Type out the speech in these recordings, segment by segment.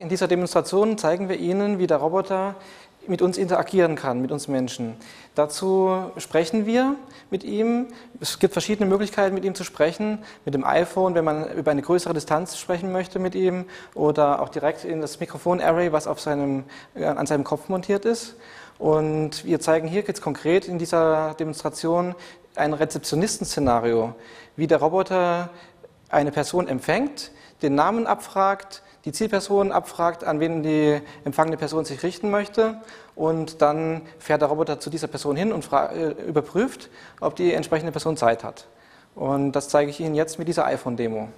In dieser Demonstration zeigen wir Ihnen, wie der Roboter mit uns interagieren kann, mit uns Menschen. Dazu sprechen wir mit ihm. Es gibt verschiedene Möglichkeiten, mit ihm zu sprechen. Mit dem iPhone, wenn man über eine größere Distanz sprechen möchte mit ihm, oder auch direkt in das Mikrofon-Array, was auf seinem, äh, an seinem Kopf montiert ist. Und wir zeigen hier jetzt konkret in dieser Demonstration ein Rezeptionisten-Szenario, wie der Roboter eine Person empfängt, den Namen abfragt, die Zielperson abfragt, an wen die empfangene Person sich richten möchte und dann fährt der Roboter zu dieser Person hin und äh, überprüft, ob die entsprechende Person Zeit hat. Und das zeige ich Ihnen jetzt mit dieser iPhone-Demo.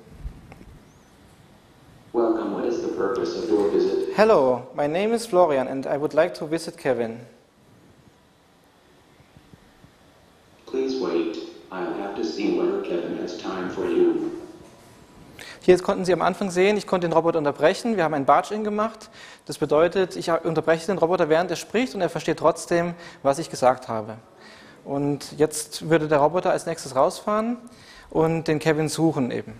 Hello, my name is Florian and I would like to visit Kevin. Please wait. I'll have to see whether Kevin has time for you. Hier konnten Sie am Anfang sehen, ich konnte den Roboter unterbrechen. Wir haben ein Barge-In gemacht. Das bedeutet, ich unterbreche den Roboter, während er spricht und er versteht trotzdem, was ich gesagt habe. Und jetzt würde der Roboter als nächstes rausfahren und den Kevin suchen eben.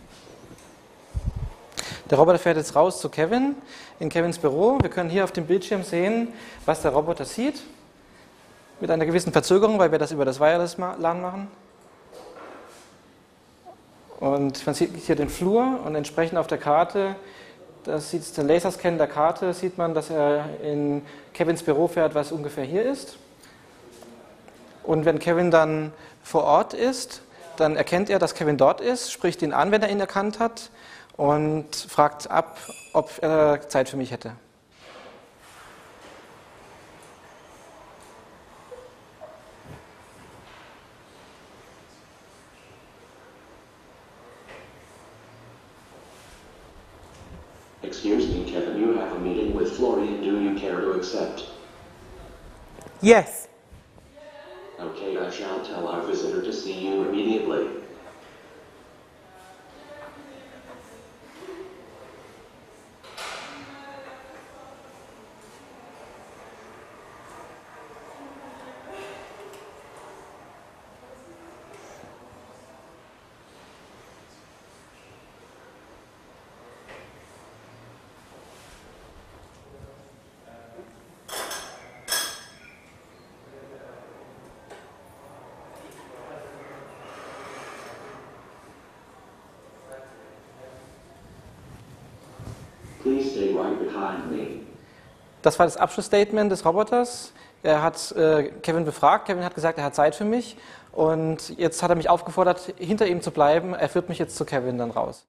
Der Roboter fährt jetzt raus zu Kevin, in Kevins Büro. Wir können hier auf dem Bildschirm sehen, was der Roboter sieht. Mit einer gewissen Verzögerung, weil wir das über das Wireless-LAN machen. Und man sieht hier den Flur und entsprechend auf der Karte, das sieht den Laserscan der Karte, sieht man, dass er in Kevins Büro fährt, was ungefähr hier ist. Und wenn Kevin dann vor Ort ist, dann erkennt er, dass Kevin dort ist, spricht ihn an, wenn er ihn erkannt hat und fragt ab, ob er Zeit für mich hätte. Excuse me, Kevin, you have a meeting with Florian. Do you care to accept? Yes. Okay, I shall tell our visitor to see you immediately. Das war das Abschlussstatement des Roboters. Er hat äh, Kevin befragt. Kevin hat gesagt, er hat Zeit für mich. Und jetzt hat er mich aufgefordert, hinter ihm zu bleiben. Er führt mich jetzt zu Kevin dann raus.